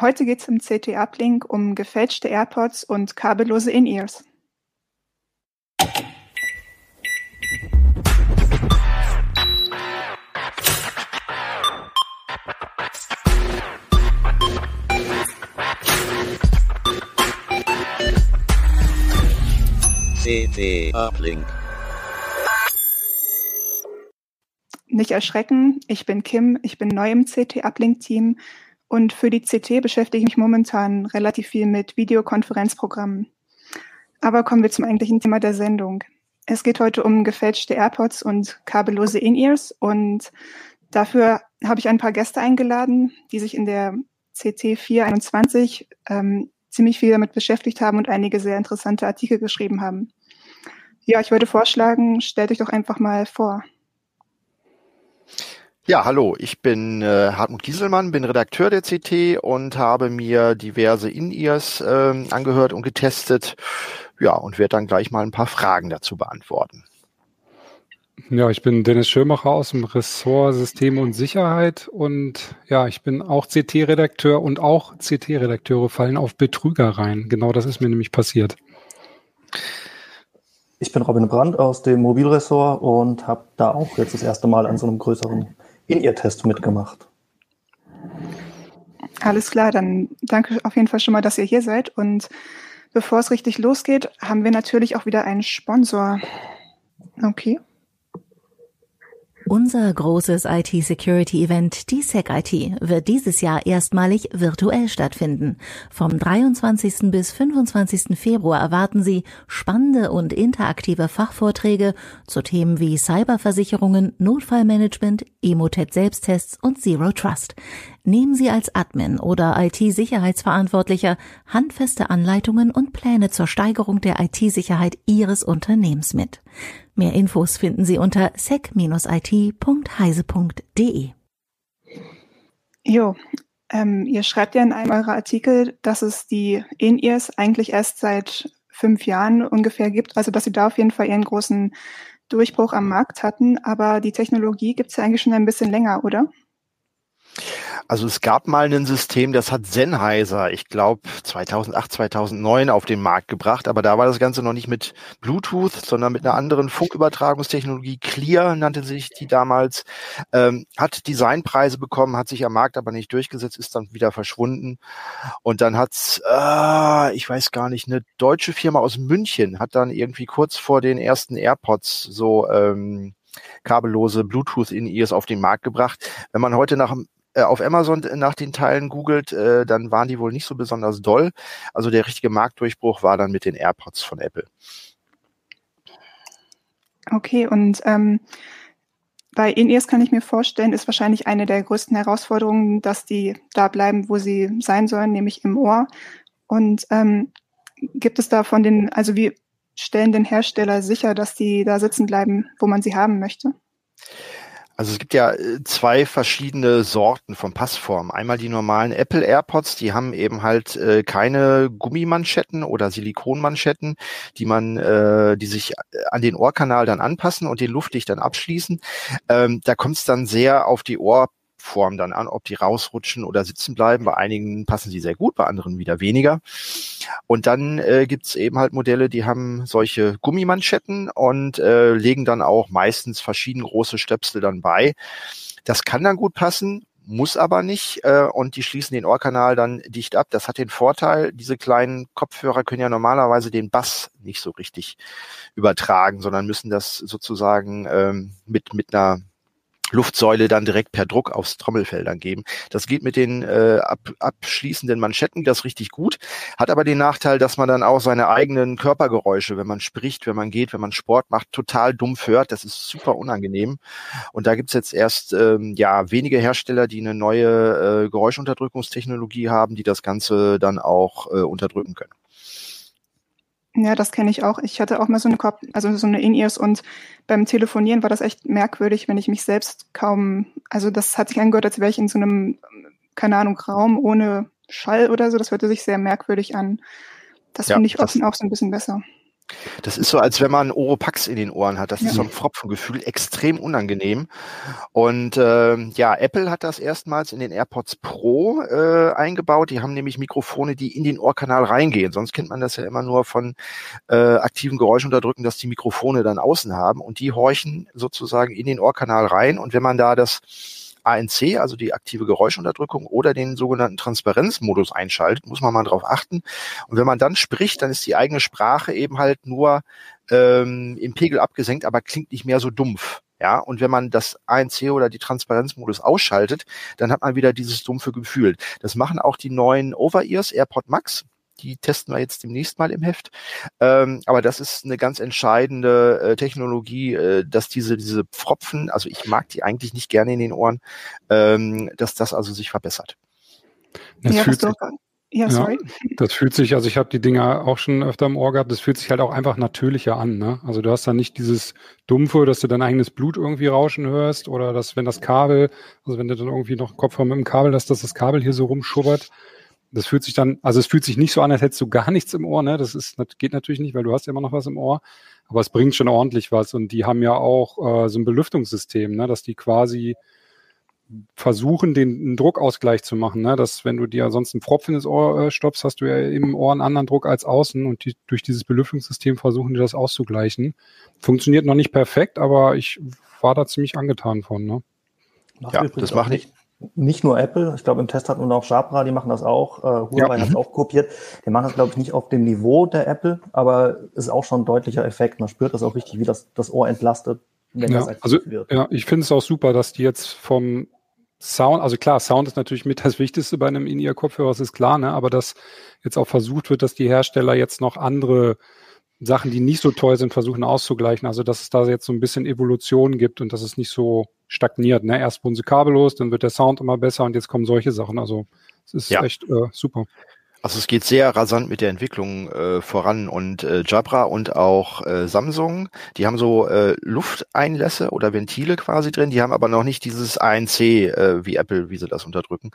Heute geht es im CT-Uplink um gefälschte AirPods und kabellose In-Ears. CT Uplink. Nicht erschrecken, ich bin Kim, ich bin neu im CT-Uplink-Team und für die CT beschäftige ich mich momentan relativ viel mit Videokonferenzprogrammen. Aber kommen wir zum eigentlichen Thema der Sendung. Es geht heute um gefälschte AirPods und kabellose In-Ears und dafür habe ich ein paar Gäste eingeladen, die sich in der CT 421 ähm, ziemlich viel damit beschäftigt haben und einige sehr interessante Artikel geschrieben haben. Ja, ich würde vorschlagen, stellt euch doch einfach mal vor. Ja, hallo, ich bin äh, Hartmut Gieselmann, bin Redakteur der CT und habe mir diverse In-Ears äh, angehört und getestet. Ja, und werde dann gleich mal ein paar Fragen dazu beantworten. Ja, ich bin Dennis Schirmacher aus dem Ressort System und Sicherheit und ja, ich bin auch CT-Redakteur und auch CT-Redakteure fallen auf Betrüger rein. Genau das ist mir nämlich passiert. Ich bin Robin Brandt aus dem Mobilressort und habe da auch jetzt das erste Mal an so einem größeren In-Ear-Test mitgemacht. Alles klar, dann danke auf jeden Fall schon mal, dass ihr hier seid. Und bevor es richtig losgeht, haben wir natürlich auch wieder einen Sponsor. Okay. Unser großes IT-Security-Event, die SecIT, wird dieses Jahr erstmalig virtuell stattfinden. Vom 23. bis 25. Februar erwarten Sie spannende und interaktive Fachvorträge zu Themen wie Cyberversicherungen, Notfallmanagement, Emotet-Selbsttests und Zero Trust. Nehmen Sie als Admin oder IT-Sicherheitsverantwortlicher handfeste Anleitungen und Pläne zur Steigerung der IT-Sicherheit Ihres Unternehmens mit. Mehr Infos finden Sie unter sec-it.heise.de. Jo, ähm, ihr schreibt ja in einem eurer Artikel, dass es die In-Ears eigentlich erst seit fünf Jahren ungefähr gibt, also dass sie da auf jeden Fall ihren großen Durchbruch am Markt hatten, aber die Technologie gibt es ja eigentlich schon ein bisschen länger, oder? Also es gab mal ein System, das hat Sennheiser, ich glaube 2008, 2009 auf den Markt gebracht, aber da war das Ganze noch nicht mit Bluetooth, sondern mit einer anderen Funkübertragungstechnologie. Clear nannte sich die damals, ähm, hat Designpreise bekommen, hat sich am Markt aber nicht durchgesetzt, ist dann wieder verschwunden. Und dann hat's, äh, ich weiß gar nicht, eine deutsche Firma aus München hat dann irgendwie kurz vor den ersten AirPods so ähm, kabellose Bluetooth-In-Ears auf den Markt gebracht. Wenn man heute nach äh, auf Amazon nach den Teilen googelt, äh, dann waren die wohl nicht so besonders doll. Also der richtige Marktdurchbruch war dann mit den AirPods von Apple. Okay, und ähm, bei In-Ears kann ich mir vorstellen, ist wahrscheinlich eine der größten Herausforderungen, dass die da bleiben, wo sie sein sollen, nämlich im Ohr. Und ähm, gibt es da von den, also wie stellen den Hersteller sicher, dass die da sitzen bleiben, wo man sie haben möchte? Also es gibt ja äh, zwei verschiedene Sorten von Passformen. Einmal die normalen Apple AirPods, die haben eben halt äh, keine Gummimanschetten oder Silikonmanschetten, die man, äh, die sich an den Ohrkanal dann anpassen und den luftdicht dann abschließen. Ähm, da kommt es dann sehr auf die Ohr Form dann an, ob die rausrutschen oder sitzen bleiben. Bei einigen passen sie sehr gut, bei anderen wieder weniger. Und dann äh, gibt eben halt Modelle, die haben solche Gummimanschetten und äh, legen dann auch meistens verschieden große Stöpsel dann bei. Das kann dann gut passen, muss aber nicht äh, und die schließen den Ohrkanal dann dicht ab. Das hat den Vorteil, diese kleinen Kopfhörer können ja normalerweise den Bass nicht so richtig übertragen, sondern müssen das sozusagen ähm, mit, mit einer Luftsäule dann direkt per Druck aufs Trommelfell dann geben. Das geht mit den äh, ab, abschließenden Manschetten das richtig gut, hat aber den Nachteil, dass man dann auch seine eigenen Körpergeräusche, wenn man spricht, wenn man geht, wenn man Sport macht, total dumpf hört. Das ist super unangenehm. Und da gibt's jetzt erst ähm, ja wenige Hersteller, die eine neue äh, Geräuschunterdrückungstechnologie haben, die das Ganze dann auch äh, unterdrücken können. Ja, das kenne ich auch. Ich hatte auch mal so eine Kopf, also so eine In-Ears und beim Telefonieren war das echt merkwürdig, wenn ich mich selbst kaum, also das hat sich angehört, als wäre ich in so einem, keine Ahnung, Raum ohne Schall oder so. Das hörte sich sehr merkwürdig an. Das ja, finde ich oft auch so ein bisschen besser. Das ist so, als wenn man Oropax in den Ohren hat. Das ist so ein Pfropfengefühl, extrem unangenehm. Und äh, ja, Apple hat das erstmals in den AirPods Pro äh, eingebaut. Die haben nämlich Mikrofone, die in den Ohrkanal reingehen. Sonst kennt man das ja immer nur von äh, aktiven Geräuschunterdrücken, dass die Mikrofone dann außen haben. Und die horchen sozusagen in den Ohrkanal rein. Und wenn man da das ANC, also die aktive Geräuschunterdrückung oder den sogenannten Transparenzmodus einschaltet, muss man mal drauf achten. Und wenn man dann spricht, dann ist die eigene Sprache eben halt nur ähm, im Pegel abgesenkt, aber klingt nicht mehr so dumpf. Ja, und wenn man das ANC oder die Transparenzmodus ausschaltet, dann hat man wieder dieses dumpfe Gefühl. Das machen auch die neuen Over-Ears AirPod Max die testen wir jetzt demnächst mal im Heft. Ähm, aber das ist eine ganz entscheidende äh, Technologie, äh, dass diese, diese Pfropfen, also ich mag die eigentlich nicht gerne in den Ohren, ähm, dass das also sich verbessert. Das ja, fühlt sich, ja, sorry. Ja, das fühlt sich, also ich habe die Dinger auch schon öfter im Ohr gehabt, das fühlt sich halt auch einfach natürlicher an. Ne? Also du hast dann nicht dieses Dumpfe, dass du dein eigenes Blut irgendwie rauschen hörst oder dass wenn das Kabel, also wenn du dann irgendwie noch Kopfhörer mit dem Kabel hast, dass das Kabel hier so rumschubbert, das fühlt sich dann, also es fühlt sich nicht so an, als hättest du gar nichts im Ohr, ne? Das ist, das geht natürlich nicht, weil du hast ja immer noch was im Ohr, aber es bringt schon ordentlich was. Und die haben ja auch äh, so ein Belüftungssystem, ne? dass die quasi versuchen, den, Druckausgleich zu machen, ne? dass wenn du dir sonst einen Pfropf in das Ohr äh, stoppst, hast du ja im Ohr einen anderen Druck als außen und die, durch dieses Belüftungssystem versuchen die das auszugleichen. Funktioniert noch nicht perfekt, aber ich war da ziemlich angetan von. Ne? ja, das macht nicht nicht nur Apple, ich glaube im Test hat man auch Jabra, die machen das auch, äh, Huawei ja. hat es auch kopiert. Die machen das, glaube ich, nicht auf dem Niveau der Apple, aber es ist auch schon ein deutlicher Effekt. Man spürt das auch richtig, wie das, das Ohr entlastet, wenn ja, das also, wird. Ja, ich finde es auch super, dass die jetzt vom Sound, also klar, Sound ist natürlich mit das Wichtigste bei einem In-Ear-Kopfhörer, das ist klar, ne? aber dass jetzt auch versucht wird, dass die Hersteller jetzt noch andere Sachen, die nicht so toll sind, versuchen auszugleichen. Also dass es da jetzt so ein bisschen Evolution gibt und dass es nicht so stagniert. Ne? Erst wurden sie kabellos, dann wird der Sound immer besser und jetzt kommen solche Sachen. Also es ist ja. echt äh, super. Also es geht sehr rasant mit der Entwicklung äh, voran und äh, Jabra und auch äh, Samsung, die haben so äh, Lufteinlässe oder Ventile quasi drin, die haben aber noch nicht dieses ANC äh, wie Apple, wie sie das unterdrücken.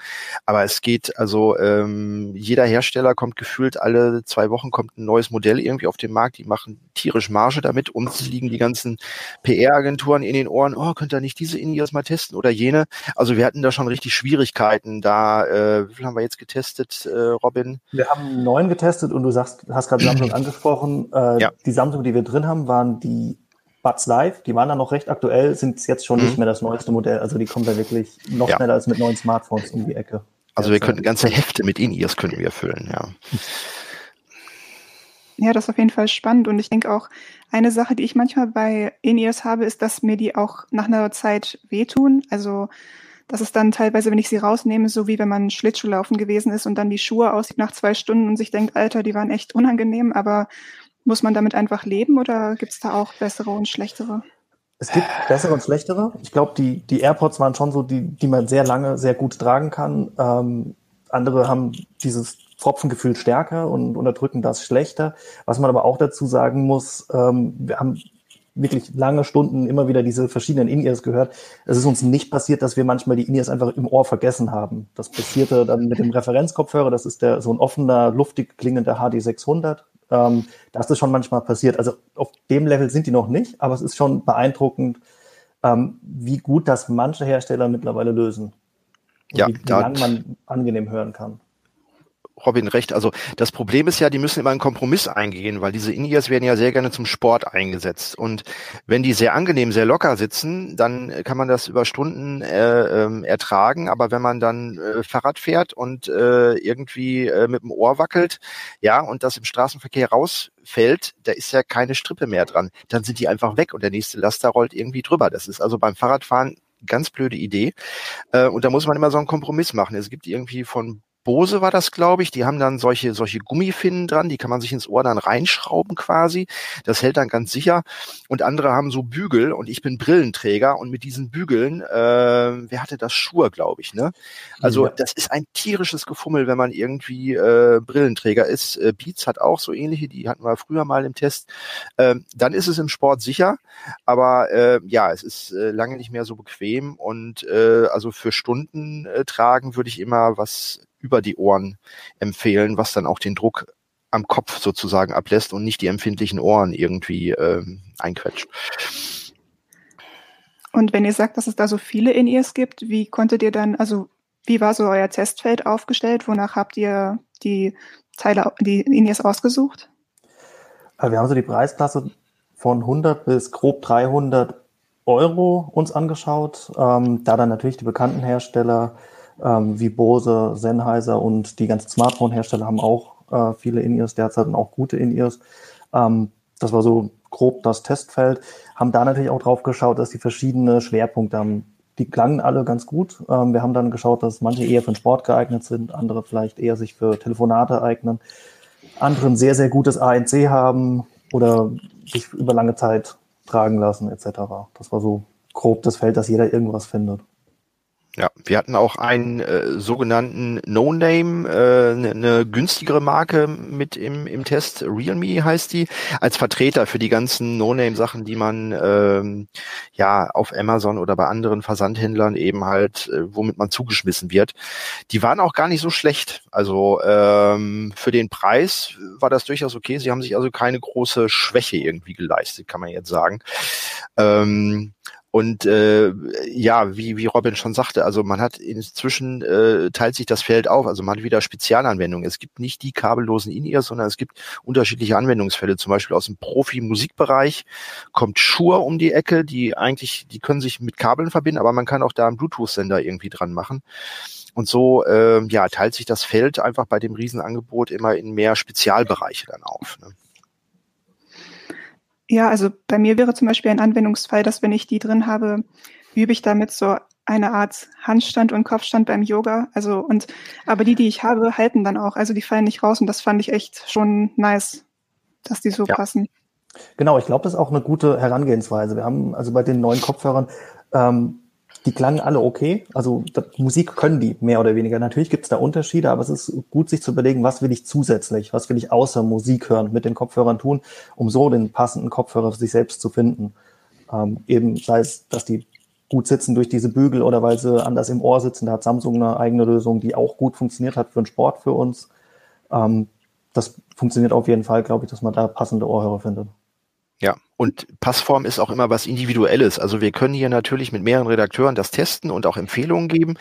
Aber es geht, also ähm, jeder Hersteller kommt gefühlt alle zwei Wochen kommt ein neues Modell irgendwie auf den Markt, die machen tierisch Marge damit. Uns liegen die ganzen PR-Agenturen in den Ohren, oh, könnt ihr nicht diese Indias mal testen oder jene? Also wir hatten da schon richtig Schwierigkeiten da, äh, wie viel haben wir jetzt getestet, äh, Robin? Wir haben einen neuen getestet und du sagst, hast gerade Samsung angesprochen. Äh, ja. Die Samsung, die wir drin haben, waren die Buds Live. Die waren dann noch recht aktuell, sind jetzt schon mhm. nicht mehr das neueste Modell. Also die kommen da wirklich noch ja. schneller als mit neuen Smartphones um die Ecke. Also wir könnten ganze Hefte mit In-Ears können wir füllen, ja. Ja, das ist auf jeden Fall spannend. Und ich denke auch, eine Sache, die ich manchmal bei In-Ears habe, ist, dass mir die auch nach einer Zeit wehtun. Also das ist dann teilweise, wenn ich sie rausnehme, so wie wenn man Schlittschuhlaufen gewesen ist und dann die Schuhe aussieht nach zwei Stunden und sich denkt, Alter, die waren echt unangenehm, aber muss man damit einfach leben oder gibt es da auch bessere und schlechtere? Es gibt bessere und schlechtere. Ich glaube, die, die AirPods waren schon so, die, die man sehr lange, sehr gut tragen kann. Ähm, andere haben dieses Pfropfengefühl stärker und unterdrücken das schlechter. Was man aber auch dazu sagen muss, ähm, wir haben wirklich lange Stunden immer wieder diese verschiedenen In-Ears gehört. Es ist uns nicht passiert, dass wir manchmal die In-Ears einfach im Ohr vergessen haben. Das passierte dann mit dem Referenzkopfhörer. Das ist der so ein offener, luftig klingender HD600. Ähm, das ist schon manchmal passiert. Also auf dem Level sind die noch nicht, aber es ist schon beeindruckend, ähm, wie gut das manche Hersteller mittlerweile lösen. ja, wie, wie lange man angenehm hören kann. Robin recht. Also das Problem ist ja, die müssen immer einen Kompromiss eingehen, weil diese In-Ears werden ja sehr gerne zum Sport eingesetzt. Und wenn die sehr angenehm, sehr locker sitzen, dann kann man das über Stunden äh, ähm, ertragen. Aber wenn man dann äh, Fahrrad fährt und äh, irgendwie äh, mit dem Ohr wackelt, ja, und das im Straßenverkehr rausfällt, da ist ja keine Strippe mehr dran. Dann sind die einfach weg und der nächste Laster rollt irgendwie drüber. Das ist also beim Fahrradfahren ganz blöde Idee. Äh, und da muss man immer so einen Kompromiss machen. Es gibt irgendwie von Bose war das, glaube ich. Die haben dann solche, solche Gummifinnen dran, die kann man sich ins Ohr dann reinschrauben quasi. Das hält dann ganz sicher. Und andere haben so Bügel und ich bin Brillenträger und mit diesen Bügeln, äh, wer hatte das? Schuhe, glaube ich, ne? Also ja. das ist ein tierisches Gefummel, wenn man irgendwie äh, Brillenträger ist. Äh, Beats hat auch so ähnliche, die hatten wir früher mal im Test. Äh, dann ist es im Sport sicher, aber äh, ja, es ist äh, lange nicht mehr so bequem und äh, also für Stunden äh, tragen würde ich immer was über die Ohren empfehlen, was dann auch den Druck am Kopf sozusagen ablässt und nicht die empfindlichen Ohren irgendwie ähm, einquetscht. Und wenn ihr sagt, dass es da so viele In-Ears gibt, wie konntet ihr dann, also wie war so euer Testfeld aufgestellt? Wonach habt ihr die Teile, die In-Ears ausgesucht? Äh, wir haben so die Preisklasse von 100 bis grob 300 Euro uns angeschaut. Ähm, da dann natürlich die bekannten Hersteller ähm, wie Bose, Sennheiser und die ganzen Smartphone-Hersteller haben auch äh, viele In-Ears derzeit und auch gute In-Ears. Ähm, das war so grob das Testfeld. Haben da natürlich auch drauf geschaut, dass die verschiedene Schwerpunkte haben. Die klangen alle ganz gut. Ähm, wir haben dann geschaut, dass manche eher für den Sport geeignet sind, andere vielleicht eher sich für Telefonate eignen, andere ein sehr, sehr gutes ANC haben oder sich über lange Zeit tragen lassen etc. Das war so grob das Feld, dass jeder irgendwas findet. Ja, wir hatten auch einen äh, sogenannten No-Name, äh, eine ne günstigere Marke mit im, im Test. Realme heißt die, als Vertreter für die ganzen No-Name-Sachen, die man ähm, ja auf Amazon oder bei anderen Versandhändlern eben halt, äh, womit man zugeschmissen wird. Die waren auch gar nicht so schlecht. Also ähm, für den Preis war das durchaus okay. Sie haben sich also keine große Schwäche irgendwie geleistet, kann man jetzt sagen. Ähm, und äh, ja, wie, wie Robin schon sagte, also man hat inzwischen äh, teilt sich das Feld auf, also man hat wieder Spezialanwendungen. Es gibt nicht die kabellosen In-Ears, sondern es gibt unterschiedliche Anwendungsfälle. Zum Beispiel aus dem Profi-Musikbereich kommt Shure um die Ecke, die eigentlich, die können sich mit Kabeln verbinden, aber man kann auch da einen Bluetooth-Sender irgendwie dran machen. Und so äh, ja, teilt sich das Feld einfach bei dem Riesenangebot immer in mehr Spezialbereiche dann auf. Ne? Ja, also bei mir wäre zum Beispiel ein Anwendungsfall, dass wenn ich die drin habe, übe ich damit so eine Art Handstand und Kopfstand beim Yoga. Also und aber die, die ich habe, halten dann auch. Also die fallen nicht raus und das fand ich echt schon nice, dass die so ja. passen. Genau, ich glaube, das ist auch eine gute Herangehensweise. Wir haben also bei den neuen Kopfhörern ähm, die klangen alle okay. Also Musik können die mehr oder weniger. Natürlich gibt es da Unterschiede, aber es ist gut, sich zu überlegen, was will ich zusätzlich, was will ich außer Musik hören mit den Kopfhörern tun, um so den passenden Kopfhörer für sich selbst zu finden. Ähm, eben sei es, dass die gut sitzen durch diese Bügel oder weil sie anders im Ohr sitzen. Da hat Samsung eine eigene Lösung, die auch gut funktioniert hat für den Sport für uns. Ähm, das funktioniert auf jeden Fall, glaube ich, dass man da passende Ohrhörer findet. Ja, und Passform ist auch immer was Individuelles. Also wir können hier natürlich mit mehreren Redakteuren das testen und auch Empfehlungen geben.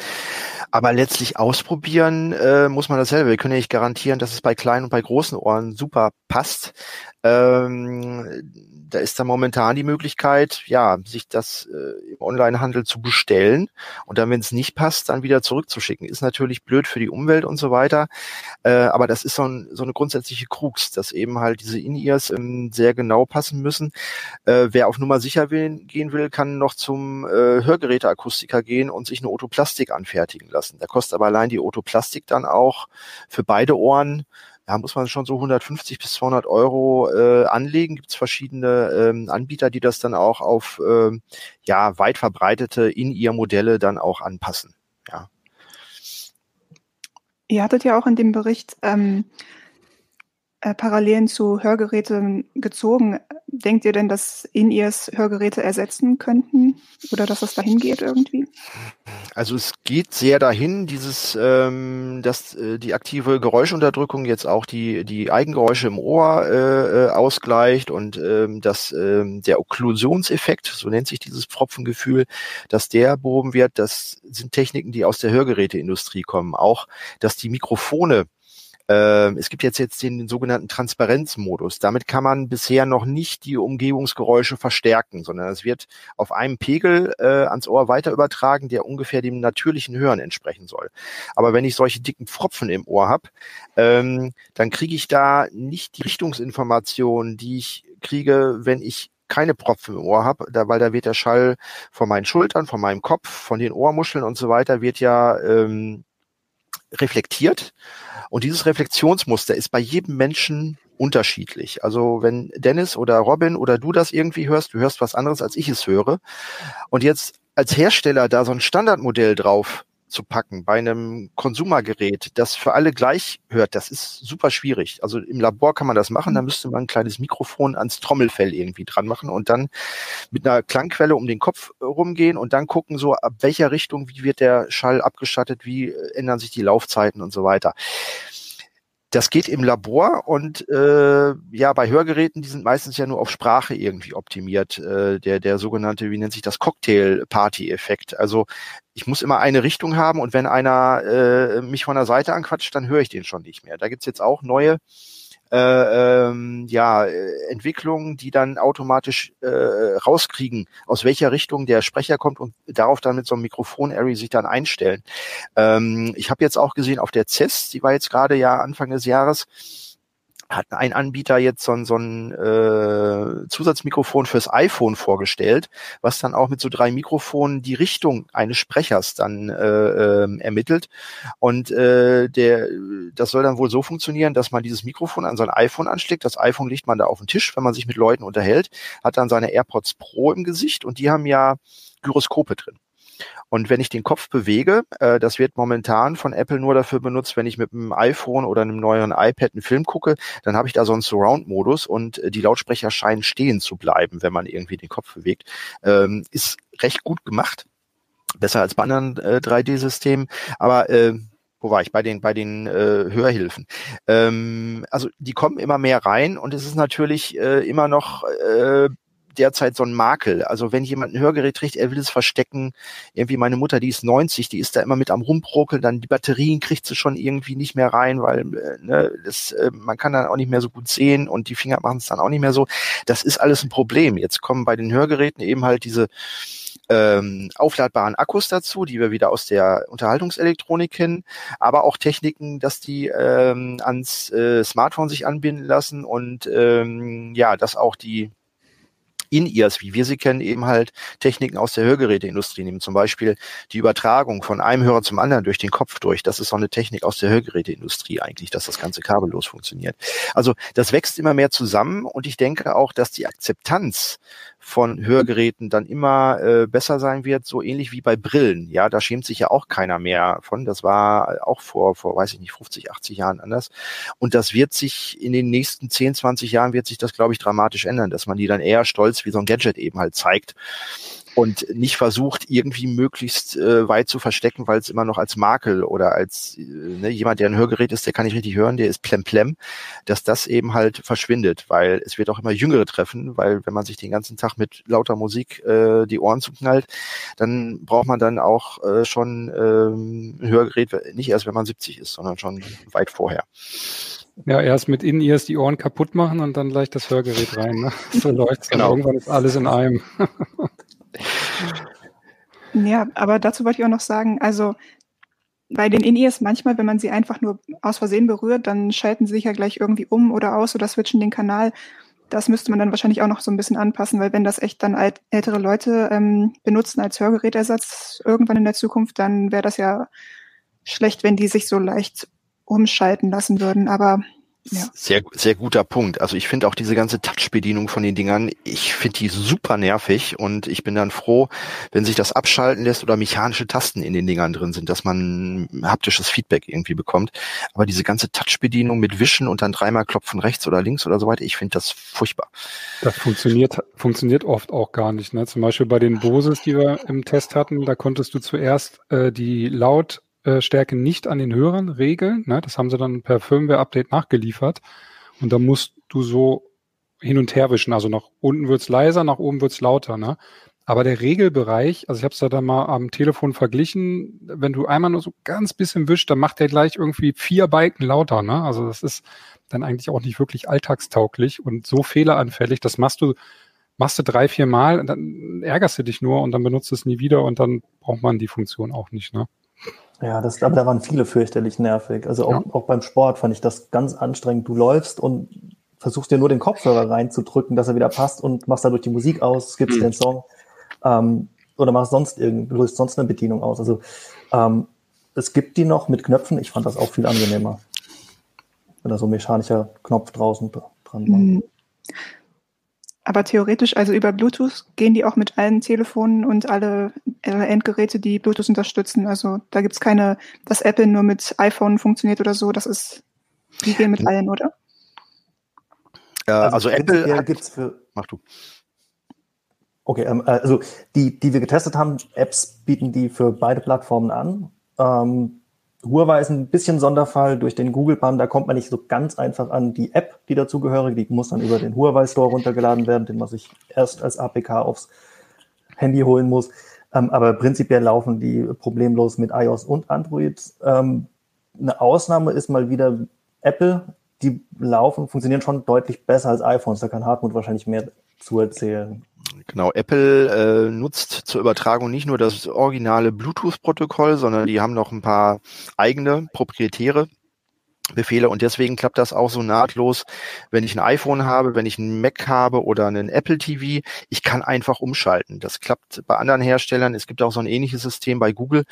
Aber letztlich ausprobieren äh, muss man dasselbe. Wir können ja nicht garantieren, dass es bei kleinen und bei großen Ohren super passt. Ähm, da ist da momentan die Möglichkeit, ja, sich das äh, im Onlinehandel zu bestellen und dann, wenn es nicht passt, dann wieder zurückzuschicken. Ist natürlich blöd für die Umwelt und so weiter. Äh, aber das ist so, ein, so eine grundsätzliche Krux, dass eben halt diese In-Ears ähm, sehr genau passen müssen. Äh, wer auf Nummer sicher will, gehen will, kann noch zum äh, Hörgeräteakustiker gehen und sich eine Otoplastik anfertigen lassen. Da kostet aber allein die Otoplastik dann auch für beide Ohren da muss man schon so 150 bis 200 Euro äh, anlegen. Gibt es verschiedene ähm, Anbieter, die das dann auch auf ähm, ja weit verbreitete in ihr Modelle dann auch anpassen. Ja. Ihr hattet ja auch in dem Bericht ähm, äh, Parallelen zu Hörgeräten gezogen. Denkt ihr denn, dass In-Ears Hörgeräte ersetzen könnten oder dass es dahin geht irgendwie? Also es geht sehr dahin, dieses, ähm, dass äh, die aktive Geräuschunterdrückung jetzt auch die die Eigengeräusche im Ohr äh, äh ausgleicht und ähm, dass ähm, der Okklusionseffekt, so nennt sich dieses Pfropfengefühl, dass der behoben wird. Das sind Techniken, die aus der Hörgeräteindustrie kommen. Auch, dass die Mikrofone ähm, es gibt jetzt jetzt den, den sogenannten Transparenzmodus. Damit kann man bisher noch nicht die Umgebungsgeräusche verstärken, sondern es wird auf einem Pegel äh, ans Ohr weiter übertragen, der ungefähr dem natürlichen Hören entsprechen soll. Aber wenn ich solche dicken Pfropfen im Ohr habe, ähm, dann kriege ich da nicht die Richtungsinformationen, die ich kriege, wenn ich keine Propfen im Ohr habe, da, weil da wird der Schall von meinen Schultern, von meinem Kopf, von den Ohrmuscheln und so weiter, wird ja ähm, reflektiert. Und dieses Reflexionsmuster ist bei jedem Menschen unterschiedlich. Also wenn Dennis oder Robin oder du das irgendwie hörst, du hörst was anderes, als ich es höre. Und jetzt als Hersteller da so ein Standardmodell drauf zu packen bei einem Konsumergerät, das für alle gleich hört, das ist super schwierig. Also im Labor kann man das machen, da mhm. müsste man ein kleines Mikrofon ans Trommelfell irgendwie dran machen und dann mit einer Klangquelle um den Kopf rumgehen und dann gucken, so ab welcher Richtung, wie wird der Schall abgestattet, wie ändern sich die Laufzeiten und so weiter. Das geht im Labor und äh, ja, bei Hörgeräten, die sind meistens ja nur auf Sprache irgendwie optimiert. Äh, der, der sogenannte, wie nennt sich das, Cocktail-Party-Effekt. Also ich muss immer eine Richtung haben und wenn einer äh, mich von der Seite anquatscht, dann höre ich den schon nicht mehr. Da gibt's jetzt auch neue äh, ähm, ja, äh, Entwicklungen, die dann automatisch äh, rauskriegen, aus welcher Richtung der Sprecher kommt und darauf dann mit so einem Mikrofon-Area sich dann einstellen. Ähm, ich habe jetzt auch gesehen auf der CES, die war jetzt gerade ja Anfang des Jahres, hat ein Anbieter jetzt so ein, so ein äh, Zusatzmikrofon fürs iPhone vorgestellt, was dann auch mit so drei Mikrofonen die Richtung eines Sprechers dann äh, äh, ermittelt. Und äh, der, das soll dann wohl so funktionieren, dass man dieses Mikrofon an sein iPhone anschlägt. Das iPhone legt man da auf den Tisch, wenn man sich mit Leuten unterhält, hat dann seine AirPods Pro im Gesicht und die haben ja Gyroskope drin. Und wenn ich den Kopf bewege, äh, das wird momentan von Apple nur dafür benutzt, wenn ich mit einem iPhone oder einem neueren iPad einen Film gucke, dann habe ich da so einen Surround-Modus und äh, die Lautsprecher scheinen stehen zu bleiben, wenn man irgendwie den Kopf bewegt. Ähm, ist recht gut gemacht. Besser als bei anderen äh, 3D-Systemen. Aber äh, wo war ich bei den bei den äh, Hörhilfen? Ähm, also die kommen immer mehr rein und es ist natürlich äh, immer noch äh, derzeit so ein Makel. Also wenn jemand ein Hörgerät kriegt, er will es verstecken. Irgendwie meine Mutter, die ist 90, die ist da immer mit am rumprokeln, dann die Batterien kriegt sie schon irgendwie nicht mehr rein, weil äh, ne, das, äh, man kann dann auch nicht mehr so gut sehen und die Finger machen es dann auch nicht mehr so. Das ist alles ein Problem. Jetzt kommen bei den Hörgeräten eben halt diese ähm, aufladbaren Akkus dazu, die wir wieder aus der Unterhaltungselektronik kennen, aber auch Techniken, dass die ähm, ans äh, Smartphone sich anbinden lassen und ähm, ja, dass auch die in-Ears, wie wir sie kennen, eben halt Techniken aus der Hörgeräteindustrie nehmen. Zum Beispiel die Übertragung von einem Hörer zum anderen durch den Kopf durch. Das ist so eine Technik aus der Hörgeräteindustrie eigentlich, dass das Ganze kabellos funktioniert. Also das wächst immer mehr zusammen und ich denke auch, dass die Akzeptanz von Hörgeräten dann immer äh, besser sein wird, so ähnlich wie bei Brillen. Ja, da schämt sich ja auch keiner mehr von. Das war auch vor, vor, weiß ich nicht, 50, 80 Jahren anders. Und das wird sich in den nächsten 10, 20 Jahren wird sich das, glaube ich, dramatisch ändern, dass man die dann eher stolz wie so ein Gadget eben halt zeigt und nicht versucht, irgendwie möglichst äh, weit zu verstecken, weil es immer noch als Makel oder als äh, ne, jemand, der ein Hörgerät ist, der kann nicht richtig hören, der ist plemplem, dass das eben halt verschwindet, weil es wird auch immer Jüngere treffen, weil wenn man sich den ganzen Tag mit lauter Musik äh, die Ohren zuknallt, dann braucht man dann auch äh, schon ähm, ein Hörgerät, nicht erst wenn man 70 ist, sondern schon weit vorher. Ja, erst mit In-Ears die Ohren kaputt machen und dann gleich das Hörgerät rein. Ne? So läuft's. Genau. Irgendwann ist alles in einem. Ja, aber dazu wollte ich auch noch sagen, also bei den In-Ears manchmal, wenn man sie einfach nur aus Versehen berührt, dann schalten sie sich ja gleich irgendwie um oder aus oder switchen den Kanal. Das müsste man dann wahrscheinlich auch noch so ein bisschen anpassen, weil wenn das echt dann alt, ältere Leute ähm, benutzen als Hörgerätersatz irgendwann in der Zukunft, dann wäre das ja schlecht, wenn die sich so leicht umschalten lassen würden. Aber ja. Sehr, sehr guter Punkt. Also ich finde auch diese ganze Touch-Bedienung von den Dingern, ich finde die super nervig und ich bin dann froh, wenn sich das abschalten lässt oder mechanische Tasten in den Dingern drin sind, dass man haptisches Feedback irgendwie bekommt. Aber diese ganze Touch-Bedienung mit Wischen und dann dreimal klopfen rechts oder links oder so weiter, ich finde das furchtbar. Das funktioniert, funktioniert oft auch gar nicht. Ne? Zum Beispiel bei den Boses, die wir im Test hatten, da konntest du zuerst äh, die laut äh, Stärke nicht an den Hörern regeln. Ne? Das haben sie dann per Firmware-Update nachgeliefert. Und da musst du so hin und her wischen. Also nach unten wird's leiser, nach oben wird's lauter. Ne? Aber der Regelbereich, also ich habe es da dann mal am Telefon verglichen, wenn du einmal nur so ganz bisschen wischst, dann macht der gleich irgendwie vier Balken lauter. Ne? Also das ist dann eigentlich auch nicht wirklich alltagstauglich und so fehleranfällig. Das machst du, machst du drei, vier Mal, dann ärgerst du dich nur und dann benutzt es nie wieder und dann braucht man die Funktion auch nicht. Ne? Ja, das, aber da waren viele fürchterlich nervig. Also auch, ja. auch beim Sport fand ich das ganz anstrengend. Du läufst und versuchst dir nur den Kopfhörer reinzudrücken, dass er wieder passt und machst dadurch die Musik aus, skippst mhm. den Song ähm, oder machst sonst irgend, löst sonst eine Bedienung aus. Also ähm, es gibt die noch mit Knöpfen. Ich fand das auch viel angenehmer, wenn da so ein mechanischer Knopf draußen dran war. Mhm. Aber theoretisch, also über Bluetooth, gehen die auch mit allen Telefonen und alle äh, Endgeräte, die Bluetooth unterstützen. Also da gibt's keine, dass Apple nur mit iPhone funktioniert oder so. Das ist, die gehen mit allen, oder? Ja, also, also Apple hat, gibt's für. Mach du. Okay, ähm, also die, die wir getestet haben, Apps bieten die für beide Plattformen an. Ähm, Huawei ist ein bisschen Sonderfall durch den Google-Bann. Da kommt man nicht so ganz einfach an die App, die dazugehörig. Die muss dann über den Huawei Store runtergeladen werden, den man sich erst als APK aufs Handy holen muss. Ähm, aber prinzipiell laufen die problemlos mit iOS und Android. Ähm, eine Ausnahme ist mal wieder Apple. Die laufen, funktionieren schon deutlich besser als iPhones. Da kann Hartmut wahrscheinlich mehr zu erzählen. Genau, Apple äh, nutzt zur Übertragung nicht nur das originale Bluetooth-Protokoll, sondern die haben noch ein paar eigene proprietäre Befehle und deswegen klappt das auch so nahtlos, wenn ich ein iPhone habe, wenn ich einen Mac habe oder einen Apple TV. Ich kann einfach umschalten. Das klappt bei anderen Herstellern. Es gibt auch so ein ähnliches System bei Google,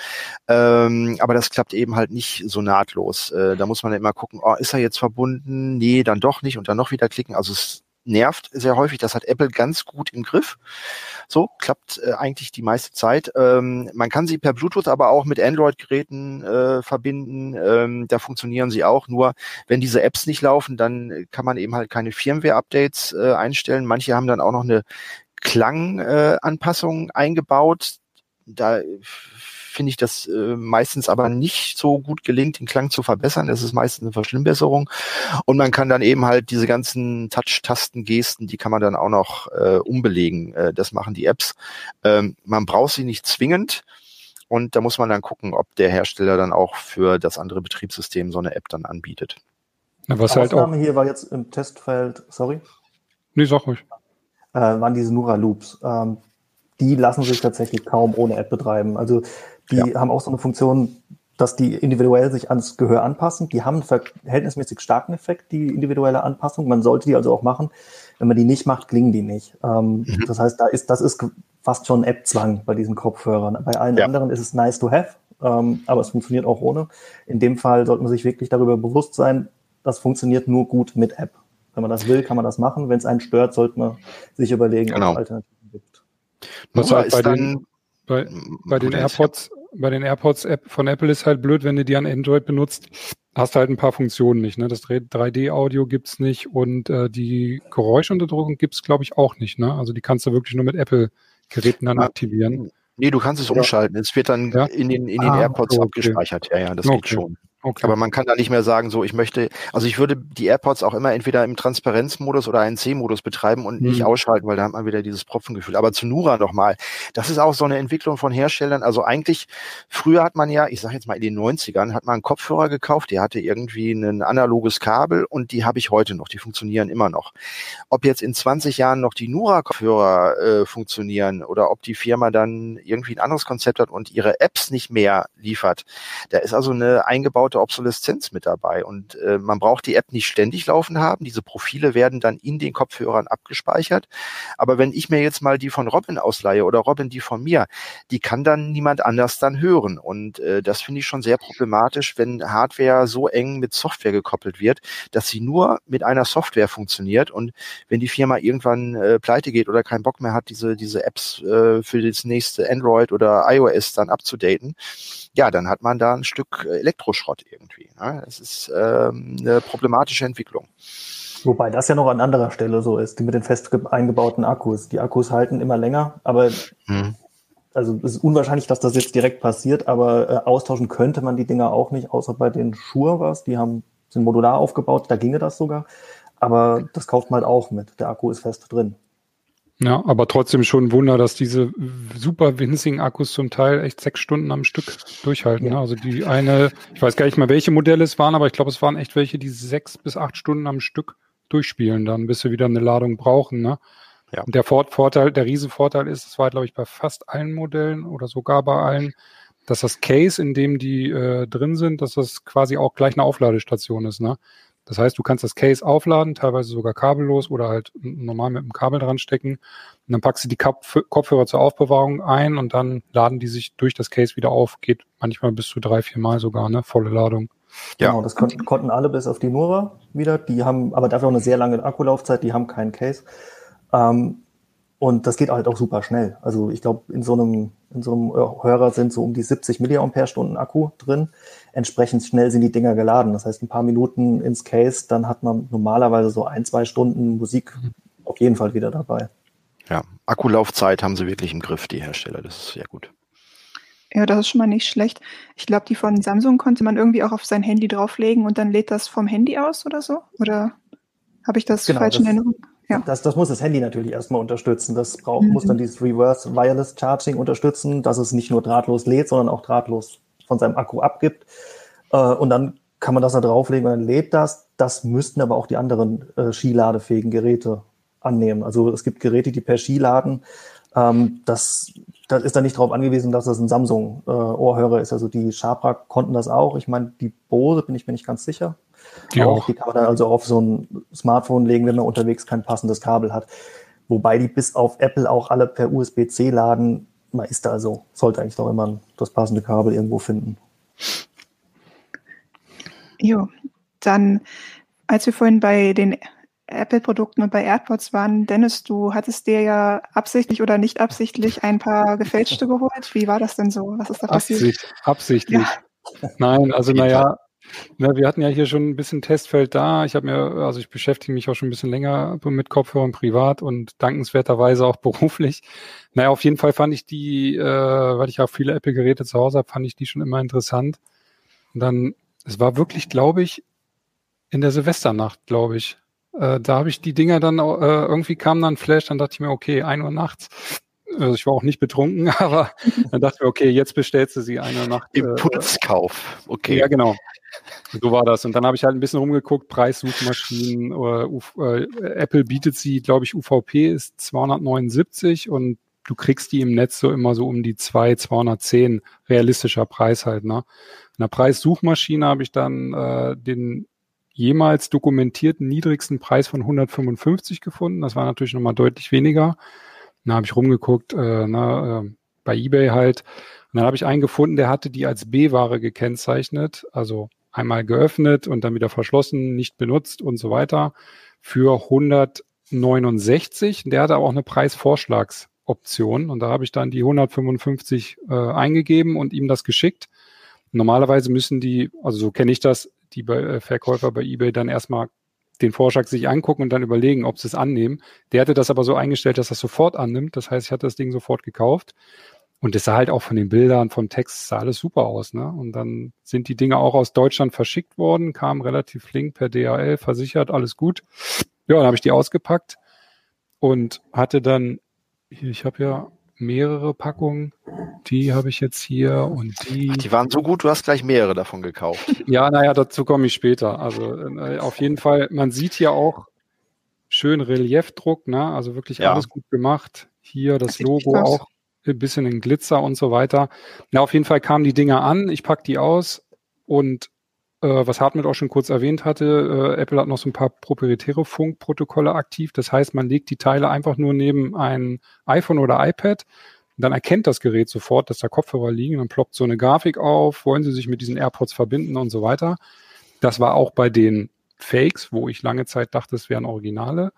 ähm, aber das klappt eben halt nicht so nahtlos. Äh, da muss man immer gucken, oh, ist er jetzt verbunden? Nee, dann doch nicht und dann noch wieder klicken. Also es nervt sehr häufig. Das hat Apple ganz gut im Griff. So klappt äh, eigentlich die meiste Zeit. Ähm, man kann sie per Bluetooth aber auch mit Android-Geräten äh, verbinden. Ähm, da funktionieren sie auch. Nur wenn diese Apps nicht laufen, dann kann man eben halt keine Firmware-Updates äh, einstellen. Manche haben dann auch noch eine Klanganpassung eingebaut. Da finde ich das äh, meistens aber nicht so gut gelingt, den Klang zu verbessern. Es ist meistens eine Verschlimmbesserung. Und man kann dann eben halt diese ganzen Touch-Tasten, Gesten, die kann man dann auch noch äh, umbelegen. Äh, das machen die Apps. Ähm, man braucht sie nicht zwingend. Und da muss man dann gucken, ob der Hersteller dann auch für das andere Betriebssystem so eine App dann anbietet. Ja, was halt Ausnahme auch hier war jetzt im Testfeld, sorry? Nee, sag ruhig. Äh, waren diese Nura Loops. Ähm, die lassen sich tatsächlich kaum ohne App betreiben. Also die ja. haben auch so eine Funktion, dass die individuell sich ans Gehör anpassen. Die haben einen verhältnismäßig starken Effekt, die individuelle Anpassung. Man sollte die also auch machen. Wenn man die nicht macht, klingen die nicht. Ähm, mhm. Das heißt, da ist, das ist fast schon App-Zwang bei diesen Kopfhörern. Bei allen ja. anderen ist es nice to have, ähm, aber es funktioniert auch ohne. In dem Fall sollte man sich wirklich darüber bewusst sein, das funktioniert nur gut mit App. Wenn man das will, kann man das machen. Wenn es einen stört, sollte man sich überlegen, genau. ob es Alternativen gibt. Was halt bei den, bei, bei den AirPods bei den AirPods App von Apple ist halt blöd, wenn du die an Android benutzt, hast du halt ein paar Funktionen nicht. Ne? Das 3D-Audio gibt's nicht und äh, die Geräuschunterdrückung gibt's glaube ich, auch nicht. Ne? Also die kannst du wirklich nur mit Apple-Geräten dann aktivieren. Nee, du kannst es umschalten. Es wird dann ja? in den, in den ah, AirPods okay. abgespeichert. Ja, ja, das okay. geht schon. Okay. Aber man kann da nicht mehr sagen, so ich möchte, also ich würde die AirPods auch immer entweder im Transparenzmodus oder ANC-Modus betreiben und hm. nicht ausschalten, weil da hat man wieder dieses Propfengefühl. Aber zu Nura nochmal, das ist auch so eine Entwicklung von Herstellern. Also eigentlich, früher hat man ja, ich sage jetzt mal in den 90ern, hat man einen Kopfhörer gekauft, der hatte irgendwie ein analoges Kabel und die habe ich heute noch, die funktionieren immer noch. Ob jetzt in 20 Jahren noch die Nura-Kopfhörer äh, funktionieren oder ob die Firma dann irgendwie ein anderes Konzept hat und ihre Apps nicht mehr liefert, da ist also eine eingebaute eingebaute Obsoleszenz mit dabei. Und äh, man braucht die App nicht ständig laufen haben. Diese Profile werden dann in den Kopfhörern abgespeichert. Aber wenn ich mir jetzt mal die von Robin ausleihe oder Robin die von mir, die kann dann niemand anders dann hören. Und äh, das finde ich schon sehr problematisch, wenn Hardware so eng mit Software gekoppelt wird, dass sie nur mit einer Software funktioniert. Und wenn die Firma irgendwann äh, pleite geht oder keinen Bock mehr hat, diese, diese Apps äh, für das nächste Android oder iOS dann abzudaten, ja, dann hat man da ein Stück Elektroschrott irgendwie. Ne? Das ist ähm, eine problematische Entwicklung. Wobei das ja noch an anderer Stelle so ist, die mit den fest eingebauten Akkus. Die Akkus halten immer länger, aber hm. also es ist unwahrscheinlich, dass das jetzt direkt passiert, aber äh, austauschen könnte man die Dinger auch nicht, außer bei den Schuhe was. Die haben sind modular aufgebaut, da ginge das sogar. Aber das kauft man halt auch mit. Der Akku ist fest drin. Ja, aber trotzdem schon ein Wunder, dass diese super winzigen Akkus zum Teil echt sechs Stunden am Stück durchhalten. Ja. Also die eine, ich weiß gar nicht mal, welche Modelle es waren, aber ich glaube, es waren echt welche, die sechs bis acht Stunden am Stück durchspielen, dann bis wir wieder eine Ladung brauchen. Ne? Ja. Und der Vorteil, der Riesenvorteil ist, es war, glaube ich, bei fast allen Modellen oder sogar bei allen, dass das Case, in dem die äh, drin sind, dass das quasi auch gleich eine Aufladestation ist. Ne? Das heißt, du kannst das Case aufladen, teilweise sogar kabellos oder halt normal mit dem Kabel dran stecken. Und dann packst du die Kopfhörer zur Aufbewahrung ein und dann laden die sich durch das Case wieder auf. Geht manchmal bis zu drei, vier Mal sogar, ne? Volle Ladung. Ja. Genau, das konnten, konnten alle bis auf die Nora wieder. Die haben aber dafür auch eine sehr lange Akkulaufzeit, die haben keinen Case. Ähm, und das geht halt auch super schnell. Also ich glaube, in so einem, in so einem Hörer sind so um die 70 Milliampere-Stunden Akku drin. Entsprechend schnell sind die Dinger geladen. Das heißt, ein paar Minuten ins Case, dann hat man normalerweise so ein, zwei Stunden Musik auf jeden Fall wieder dabei. Ja, Akkulaufzeit haben sie wirklich im Griff, die Hersteller. Das ist sehr gut. Ja, das ist schon mal nicht schlecht. Ich glaube, die von Samsung konnte man irgendwie auch auf sein Handy drauflegen und dann lädt das vom Handy aus oder so? Oder habe ich das genau, falsch in Erinnerung? Ja. Das, das muss das Handy natürlich erstmal unterstützen. Das braucht, mhm. muss dann dieses Reverse Wireless Charging unterstützen, dass es nicht nur drahtlos lädt, sondern auch drahtlos von seinem Akku abgibt. Äh, und dann kann man das da drauflegen und dann lädt das. Das müssten aber auch die anderen äh, skiladefähigen Geräte annehmen. Also es gibt Geräte, die per Ski laden. Ähm, das, das ist dann nicht darauf angewiesen, dass das ein Samsung-Ohrhörer äh, ist. Also die Sharpa konnten das auch. Ich meine, die Bose bin ich mir nicht ganz sicher. Die, auch. die kann man dann also auf so ein Smartphone legen, wenn man unterwegs kein passendes Kabel hat. Wobei die bis auf Apple auch alle per USB-C laden. Man ist da also, sollte eigentlich doch immer das passende Kabel irgendwo finden. Jo, dann, als wir vorhin bei den Apple-Produkten und bei AirPods waren, Dennis, du hattest dir ja absichtlich oder nicht absichtlich ein paar gefälschte geholt. Wie war das denn so? Was ist da passiert? Absicht, absichtlich. Ja. Nein, also naja, ja, wir hatten ja hier schon ein bisschen Testfeld da. Ich habe mir, also ich beschäftige mich auch schon ein bisschen länger mit Kopfhörern privat und dankenswerterweise auch beruflich. Naja, auf jeden Fall fand ich die, äh, weil ich auch viele Apple-Geräte zu Hause habe, fand ich die schon immer interessant. Und dann, es war wirklich, glaube ich, in der Silvesternacht, glaube ich. Äh, da habe ich die Dinger dann, äh, irgendwie kam dann Flash, dann dachte ich mir, okay, ein Uhr nachts, also ich war auch nicht betrunken, aber dann dachte ich mir, okay, jetzt bestellst du sie eine Nacht. Äh, Impulskauf, okay. Ja, genau. So war das. Und dann habe ich halt ein bisschen rumgeguckt, Preissuchmaschinen, oder äh, Apple bietet sie, glaube ich, UVP ist 279 und du kriegst die im Netz so immer so um die 2, 210 realistischer Preis halt. Ne? In der Preissuchmaschine habe ich dann äh, den jemals dokumentierten niedrigsten Preis von 155 gefunden. Das war natürlich nochmal deutlich weniger. Dann habe ich rumgeguckt, äh, na, äh, bei eBay halt. Und dann habe ich einen gefunden, der hatte die als B-Ware gekennzeichnet, also einmal geöffnet und dann wieder verschlossen, nicht benutzt und so weiter, für 169. Der hatte aber auch eine Preisvorschlagsoption und da habe ich dann die 155 äh, eingegeben und ihm das geschickt. Normalerweise müssen die, also so kenne ich das, die äh, Verkäufer bei eBay dann erstmal den Vorschlag sich angucken und dann überlegen, ob sie es annehmen. Der hatte das aber so eingestellt, dass er sofort annimmt. Das heißt, ich hatte das Ding sofort gekauft. Und es sah halt auch von den Bildern, vom Text, sah alles super aus. Ne? Und dann sind die Dinge auch aus Deutschland verschickt worden, kamen relativ flink per DHL, versichert, alles gut. Ja, dann habe ich die ausgepackt und hatte dann, ich habe ja mehrere Packungen. Die habe ich jetzt hier und die. Ach, die waren so gut, du hast gleich mehrere davon gekauft. Ja, naja, dazu komme ich später. Also äh, auf jeden Fall, man sieht hier auch schön Reliefdruck, ne? Also wirklich ja. alles gut gemacht. Hier das, das Logo auch ein bisschen in Glitzer und so weiter. Na, auf jeden Fall kamen die Dinger an, ich pack die aus und was Hartmut auch schon kurz erwähnt hatte, äh, Apple hat noch so ein paar proprietäre Funkprotokolle aktiv. Das heißt, man legt die Teile einfach nur neben ein iPhone oder iPad. Dann erkennt das Gerät sofort, dass da Kopfhörer liegen. Dann ploppt so eine Grafik auf, wollen Sie sich mit diesen AirPods verbinden und so weiter. Das war auch bei den Fakes, wo ich lange Zeit dachte, es wären Originale,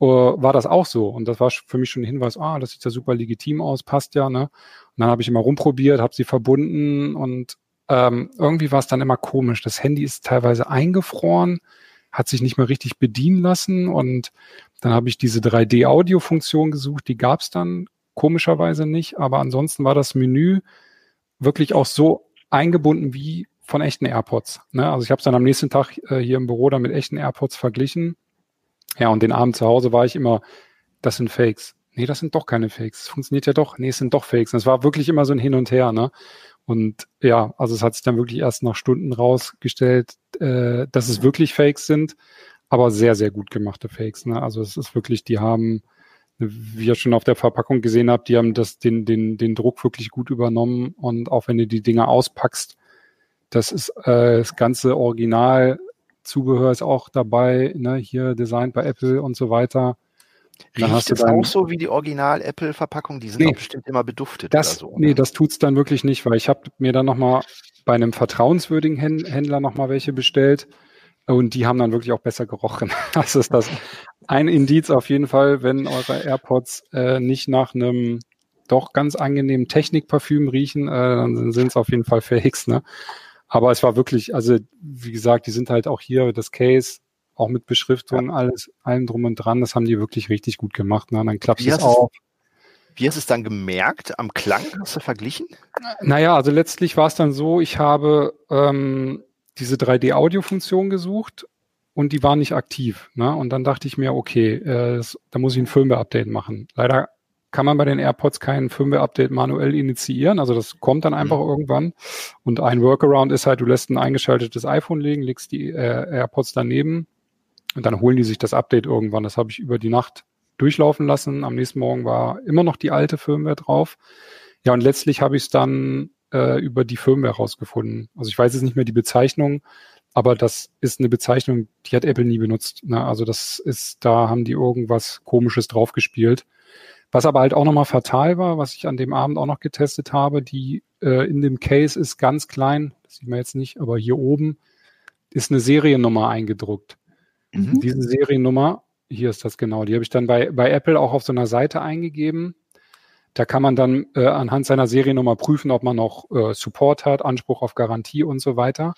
uh, war das auch so. Und das war für mich schon ein Hinweis, ah, das sieht ja super legitim aus, passt ja. Ne? Und dann habe ich immer rumprobiert, habe sie verbunden und ähm, irgendwie war es dann immer komisch. Das Handy ist teilweise eingefroren, hat sich nicht mehr richtig bedienen lassen und dann habe ich diese 3D-Audio-Funktion gesucht, die gab es dann komischerweise nicht, aber ansonsten war das Menü wirklich auch so eingebunden wie von echten AirPods. Ne? Also ich habe es dann am nächsten Tag äh, hier im Büro dann mit echten AirPods verglichen. Ja, und den Abend zu Hause war ich immer, das sind Fakes. Nee, das sind doch keine Fakes. Das funktioniert ja doch. Nee, es sind doch Fakes. Und es war wirklich immer so ein Hin und Her. Ne? Und ja, also es hat sich dann wirklich erst nach Stunden rausgestellt, äh, dass es wirklich Fakes sind, aber sehr, sehr gut gemachte Fakes. Ne? Also es ist wirklich, die haben, wie ihr schon auf der Verpackung gesehen habt, die haben das, den, den, den Druck wirklich gut übernommen und auch wenn du die Dinger auspackst, das ist äh, das ganze Original Zubehör ist auch dabei, ne, hier Design bei Apple und so weiter. Dann Riecht es auch so wie die Original-Apple-Verpackung? Die sind nee, bestimmt immer beduftet das, oder so. Nee, das tut's dann wirklich nicht, weil ich habe mir dann nochmal bei einem vertrauenswürdigen Händler nochmal welche bestellt und die haben dann wirklich auch besser gerochen. Das ist das ein Indiz auf jeden Fall, wenn eure AirPods äh, nicht nach einem doch ganz angenehmen Technikparfüm riechen, äh, dann sind es auf jeden Fall Fakes, ne? Aber es war wirklich, also wie gesagt, die sind halt auch hier, das Case, auch mit Beschriftung, ja. alles, allem drum und dran, das haben die wirklich richtig gut gemacht. Ne? dann klappt es auch. Wie hast du es dann gemerkt? Am Klang hast du verglichen? Naja, also letztlich war es dann so, ich habe ähm, diese 3D-Audio-Funktion gesucht und die war nicht aktiv. Ne? Und dann dachte ich mir, okay, äh, das, da muss ich ein Firmware-Update machen. Leider kann man bei den AirPods kein Firmware-Update manuell initiieren. Also das kommt dann einfach mhm. irgendwann. Und ein Workaround ist halt, du lässt ein eingeschaltetes iPhone legen, legst die äh, AirPods daneben und dann holen die sich das Update irgendwann. Das habe ich über die Nacht durchlaufen lassen. Am nächsten Morgen war immer noch die alte Firmware drauf. Ja, und letztlich habe ich es dann äh, über die Firmware rausgefunden. Also ich weiß jetzt nicht mehr die Bezeichnung, aber das ist eine Bezeichnung, die hat Apple nie benutzt. Ne? Also das ist, da haben die irgendwas Komisches draufgespielt. Was aber halt auch nochmal fatal war, was ich an dem Abend auch noch getestet habe, die äh, in dem Case ist ganz klein, das sieht man jetzt nicht, aber hier oben ist eine Seriennummer eingedruckt. Mhm. Diese Seriennummer, hier ist das genau, die habe ich dann bei, bei Apple auch auf so einer Seite eingegeben. Da kann man dann äh, anhand seiner Seriennummer prüfen, ob man noch äh, Support hat, Anspruch auf Garantie und so weiter.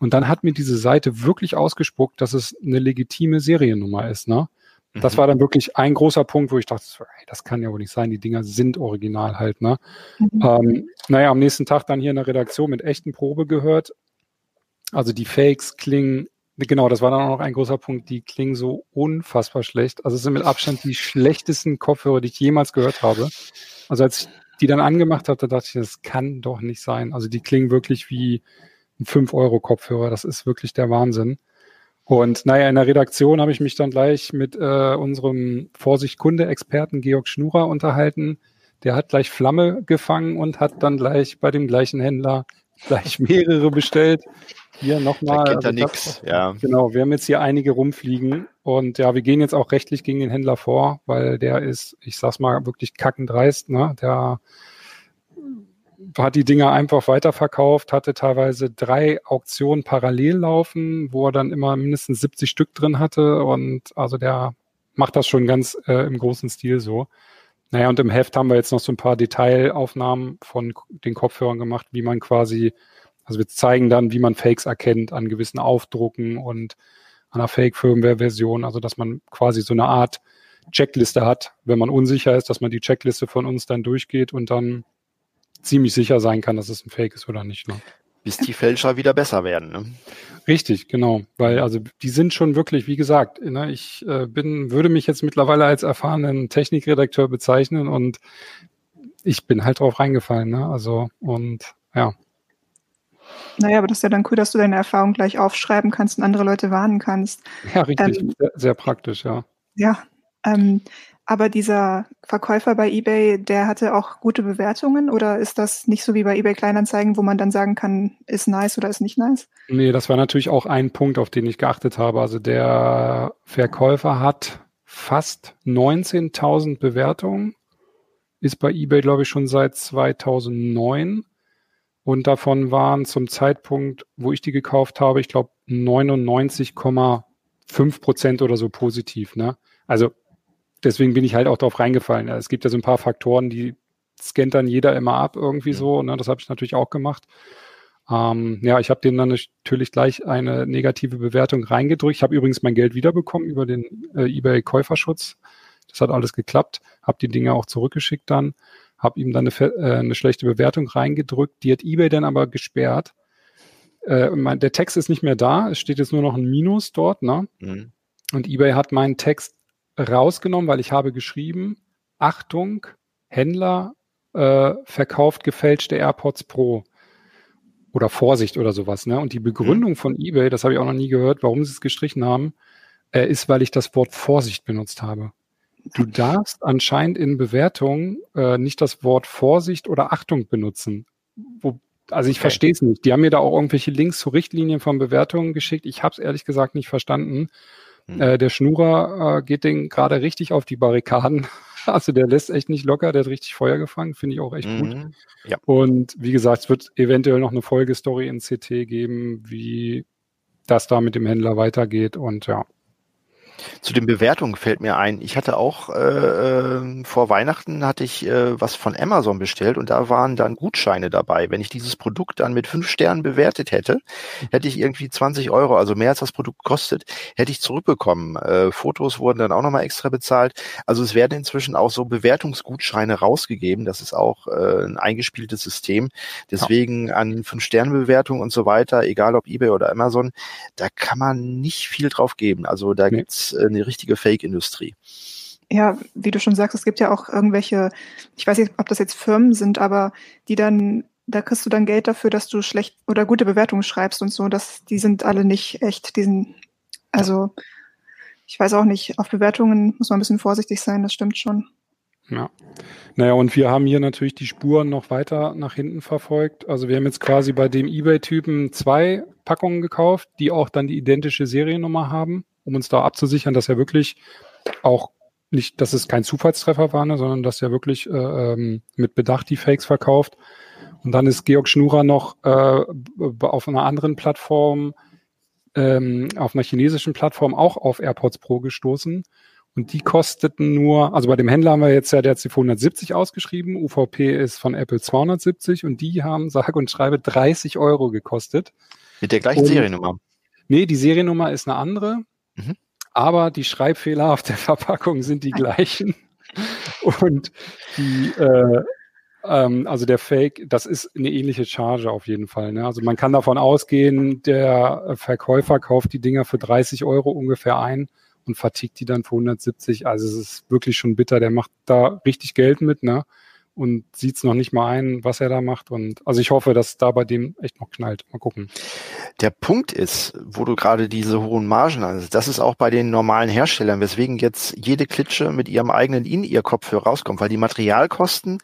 Und dann hat mir diese Seite wirklich ausgespuckt, dass es eine legitime Seriennummer ist. Ne? Das mhm. war dann wirklich ein großer Punkt, wo ich dachte, das kann ja wohl nicht sein, die Dinger sind original halt. Ne? Mhm. Ähm, naja, am nächsten Tag dann hier in der Redaktion mit echten Probe gehört. Also die Fakes klingen, genau, das war dann auch noch ein großer Punkt, die klingen so unfassbar schlecht. Also es sind mit Abstand die schlechtesten Kopfhörer, die ich jemals gehört habe. Also als ich die dann angemacht habe, da dachte ich, das kann doch nicht sein. Also die klingen wirklich wie ein 5-Euro-Kopfhörer. Das ist wirklich der Wahnsinn. Und naja, in der Redaktion habe ich mich dann gleich mit äh, unserem Vorsicht-Kunde-Experten Georg Schnurer unterhalten. Der hat gleich Flamme gefangen und hat dann gleich bei dem gleichen Händler gleich mehrere bestellt. Hier nochmal. Da er also nix, ja. Genau, wir haben jetzt hier einige rumfliegen und ja, wir gehen jetzt auch rechtlich gegen den Händler vor, weil der ist, ich sag's mal, wirklich kackendreist, ne? Der hat die Dinger einfach weiterverkauft, hatte teilweise drei Auktionen parallel laufen, wo er dann immer mindestens 70 Stück drin hatte und also der macht das schon ganz äh, im großen Stil so. Naja, und im Heft haben wir jetzt noch so ein paar Detailaufnahmen von den Kopfhörern gemacht, wie man quasi, also wir zeigen dann, wie man Fakes erkennt an gewissen Aufdrucken und an einer Fake-Firmware-Version, also dass man quasi so eine Art Checkliste hat, wenn man unsicher ist, dass man die Checkliste von uns dann durchgeht und dann ziemlich sicher sein kann, dass es ein Fake ist oder nicht. Ne? Bis die Fälscher wieder besser werden. Ne? Richtig, genau. Weil also die sind schon wirklich, wie gesagt, ne, ich äh, bin, würde mich jetzt mittlerweile als erfahrenen Technikredakteur bezeichnen und ich bin halt drauf reingefallen. Ne? Also und ja. Naja, aber das ist ja dann cool, dass du deine Erfahrung gleich aufschreiben kannst und andere Leute warnen kannst. Ja, richtig. Ähm, sehr, sehr, praktisch, ja. Ja. Ähm, aber dieser Verkäufer bei eBay, der hatte auch gute Bewertungen oder ist das nicht so wie bei eBay Kleinanzeigen, wo man dann sagen kann, ist nice oder ist nicht nice? Nee, das war natürlich auch ein Punkt, auf den ich geachtet habe. Also der Verkäufer hat fast 19.000 Bewertungen, ist bei eBay, glaube ich, schon seit 2009 und davon waren zum Zeitpunkt, wo ich die gekauft habe, ich glaube 99,5 Prozent oder so positiv. Ne? Also deswegen bin ich halt auch darauf reingefallen. Es gibt ja so ein paar Faktoren, die scannt dann jeder immer ab irgendwie so. Ne? Das habe ich natürlich auch gemacht. Ähm, ja, ich habe denen dann natürlich gleich eine negative Bewertung reingedrückt. Ich habe übrigens mein Geld wiederbekommen über den äh, eBay-Käuferschutz. Das hat alles geklappt. Habe die Dinge auch zurückgeschickt dann. Habe ihm dann eine, äh, eine schlechte Bewertung reingedrückt. Die hat eBay dann aber gesperrt. Äh, mein, der Text ist nicht mehr da. Es steht jetzt nur noch ein Minus dort. Ne? Mhm. Und eBay hat meinen Text rausgenommen, weil ich habe geschrieben, Achtung, Händler äh, verkauft gefälschte AirPods Pro oder Vorsicht oder sowas. Ne? Und die Begründung mhm. von eBay, das habe ich auch noch nie gehört, warum sie es gestrichen haben, äh, ist, weil ich das Wort Vorsicht benutzt habe. Du darfst anscheinend in Bewertungen äh, nicht das Wort Vorsicht oder Achtung benutzen. Wo, Also ich okay. verstehe es nicht. Die haben mir da auch irgendwelche Links zu Richtlinien von Bewertungen geschickt. Ich habe es ehrlich gesagt nicht verstanden. Hm. Äh, der Schnurer äh, geht den gerade richtig auf die Barrikaden. Also der lässt echt nicht locker, der hat richtig Feuer gefangen, finde ich auch echt mhm. gut. Ja. Und wie gesagt, es wird eventuell noch eine Folgestory in CT geben, wie das da mit dem Händler weitergeht und ja. Zu den Bewertungen fällt mir ein, ich hatte auch äh, äh, vor Weihnachten hatte ich äh, was von Amazon bestellt und da waren dann Gutscheine dabei. Wenn ich dieses Produkt dann mit fünf Sternen bewertet hätte, hätte ich irgendwie 20 Euro, also mehr als das Produkt kostet, hätte ich zurückbekommen. Äh, Fotos wurden dann auch nochmal extra bezahlt. Also es werden inzwischen auch so Bewertungsgutscheine rausgegeben. Das ist auch äh, ein eingespieltes System. Deswegen an fünf Sterne Bewertung und so weiter, egal ob eBay oder Amazon, da kann man nicht viel drauf geben. Also da nee. gibt's eine richtige Fake-Industrie. Ja, wie du schon sagst, es gibt ja auch irgendwelche, ich weiß nicht, ob das jetzt Firmen sind, aber die dann, da kriegst du dann Geld dafür, dass du schlecht oder gute Bewertungen schreibst und so. Das, die sind alle nicht echt. Die sind, also ich weiß auch nicht, auf Bewertungen muss man ein bisschen vorsichtig sein, das stimmt schon. Ja. Naja, und wir haben hier natürlich die Spuren noch weiter nach hinten verfolgt. Also wir haben jetzt quasi bei dem eBay-Typen zwei Packungen gekauft, die auch dann die identische Seriennummer haben um uns da abzusichern, dass er wirklich auch nicht, dass es kein Zufallstreffer war, ne, sondern dass er wirklich äh, ähm, mit Bedacht die Fakes verkauft. Und dann ist Georg Schnurer noch äh, auf einer anderen Plattform, ähm, auf einer chinesischen Plattform auch auf AirPods Pro gestoßen. Und die kosteten nur, also bei dem Händler haben wir jetzt ja der hat sie 170 ausgeschrieben, UVP ist von Apple 270 und die haben, sage und schreibe, 30 Euro gekostet. Mit der gleichen und, Seriennummer? Nee, die Seriennummer ist eine andere. Mhm. Aber die Schreibfehler auf der Verpackung sind die gleichen. Und die, äh, ähm, also der Fake, das ist eine ähnliche Charge auf jeden Fall. Ne? Also man kann davon ausgehen, der Verkäufer kauft die Dinger für 30 Euro ungefähr ein und vertickt die dann für 170. Also es ist wirklich schon bitter. Der macht da richtig Geld mit, ne? und sieht es noch nicht mal ein, was er da macht. Und also ich hoffe, dass da bei dem echt noch knallt. Mal gucken. Der Punkt ist, wo du gerade diese hohen Margen hast, das ist auch bei den normalen Herstellern, weswegen jetzt jede Klitsche mit ihrem eigenen In-Ear-Kopfhörer rauskommt, weil die Materialkosten,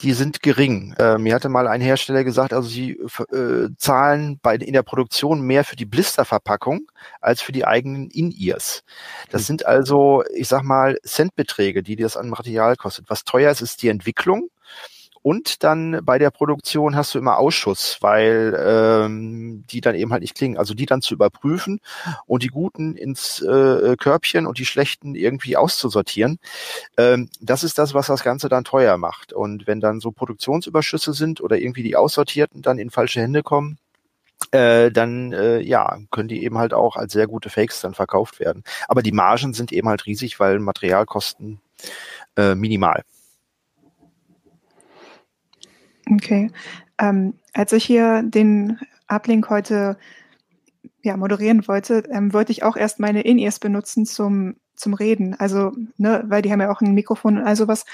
die sind gering. Äh, mir hatte mal ein Hersteller gesagt, also sie äh, zahlen bei in der Produktion mehr für die Blisterverpackung als für die eigenen In-Ears. Das hm. sind also, ich sag mal, Centbeträge, die das an Material kostet. Was teuer ist, ist die Entwicklung. Und dann bei der Produktion hast du immer Ausschuss, weil ähm, die dann eben halt nicht klingen. Also die dann zu überprüfen und die guten ins äh, Körbchen und die schlechten irgendwie auszusortieren. Ähm, das ist das, was das Ganze dann teuer macht. Und wenn dann so Produktionsüberschüsse sind oder irgendwie die aussortierten dann in falsche Hände kommen, äh, dann äh, ja, können die eben halt auch als sehr gute Fakes dann verkauft werden. Aber die Margen sind eben halt riesig, weil Materialkosten äh, minimal. Okay. Ähm, als ich hier den Uplink heute ja, moderieren wollte, ähm, wollte ich auch erst meine In-Ears benutzen zum, zum Reden. Also, ne, weil die haben ja auch ein Mikrofon und all sowas.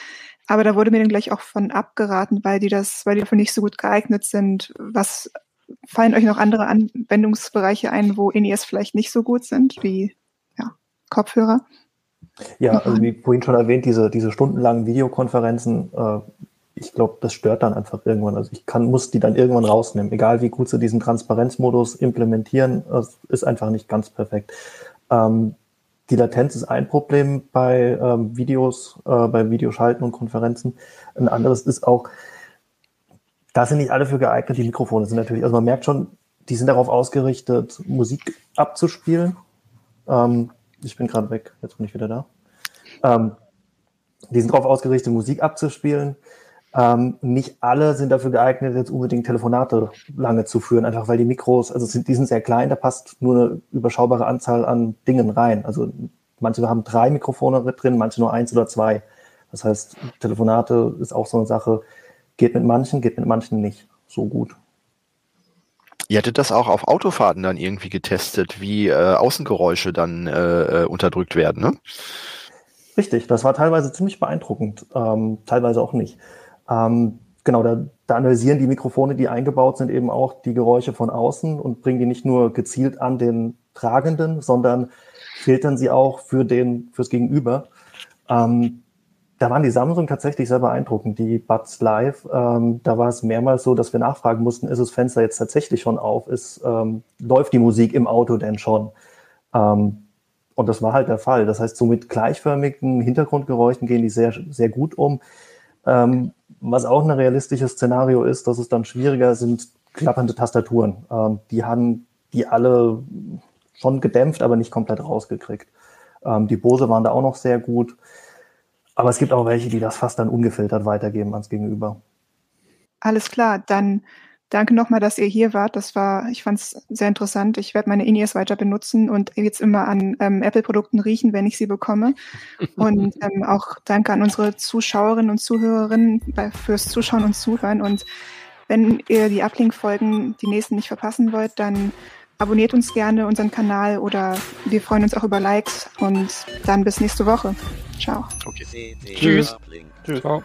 Aber da wurde mir dann gleich auch von abgeraten, weil die das, weil die dafür nicht so gut geeignet sind. Was fallen euch noch andere Anwendungsbereiche ein, wo In-Ears vielleicht nicht so gut sind, wie ja, Kopfhörer? Ja, also wie vorhin schon erwähnt, diese, diese stundenlangen Videokonferenzen, äh, ich glaube, das stört dann einfach irgendwann. Also ich kann, muss die dann irgendwann rausnehmen. Egal wie gut sie diesen Transparenzmodus implementieren, das ist einfach nicht ganz perfekt. Ähm, die Latenz ist ein Problem bei ähm, Videos, äh, bei Videoschalten und Konferenzen. Ein anderes ist auch, da sind nicht alle für geeignet. Die Mikrofone sind natürlich, also man merkt schon, die sind darauf ausgerichtet, Musik abzuspielen. Ähm, ich bin gerade weg, jetzt bin ich wieder da. Ähm, die sind darauf ausgerichtet, Musik abzuspielen. Ähm, nicht alle sind dafür geeignet, jetzt unbedingt Telefonate lange zu führen, einfach weil die Mikros, also sind, die sind sehr klein, da passt nur eine überschaubare Anzahl an Dingen rein. Also manche haben drei Mikrofone drin, manche nur eins oder zwei. Das heißt, Telefonate ist auch so eine Sache, geht mit manchen, geht mit manchen nicht so gut. Ihr hattet das auch auf Autofahrten dann irgendwie getestet, wie äh, Außengeräusche dann äh, äh unterdrückt werden, ne? Richtig, das war teilweise ziemlich beeindruckend, ähm, teilweise auch nicht. Ähm, genau, da, da analysieren die Mikrofone, die eingebaut sind, eben auch die Geräusche von außen und bringen die nicht nur gezielt an den Tragenden, sondern filtern sie auch für den, fürs Gegenüber. Ähm, da waren die Samsung tatsächlich sehr beeindruckend, die Buds Live. Ähm, da war es mehrmals so, dass wir nachfragen mussten, ist das Fenster jetzt tatsächlich schon auf? Ist, ähm, läuft die Musik im Auto denn schon? Ähm, und das war halt der Fall. Das heißt, so mit gleichförmigen Hintergrundgeräuschen gehen die sehr, sehr gut um. Ähm, was auch ein realistisches Szenario ist, dass es dann schwieriger sind, klappernde Tastaturen. Ähm, die haben die alle schon gedämpft, aber nicht komplett rausgekriegt. Ähm, die Bose waren da auch noch sehr gut. Aber es gibt auch welche, die das fast dann ungefiltert weitergeben ans Gegenüber. Alles klar, dann danke nochmal, dass ihr hier wart. Das war, ich fand es sehr interessant. Ich werde meine In-Ears weiter benutzen und jetzt immer an ähm, Apple-Produkten riechen, wenn ich sie bekomme. Und ähm, auch danke an unsere Zuschauerinnen und Zuhörerinnen bei, fürs Zuschauen und Zuhören. Und wenn ihr die Uplink-Folgen, die nächsten nicht verpassen wollt, dann abonniert uns gerne unseren Kanal oder wir freuen uns auch über Likes und dann bis nächste Woche. Ciao. Okay. Tschüss. Tschüss. Ciao.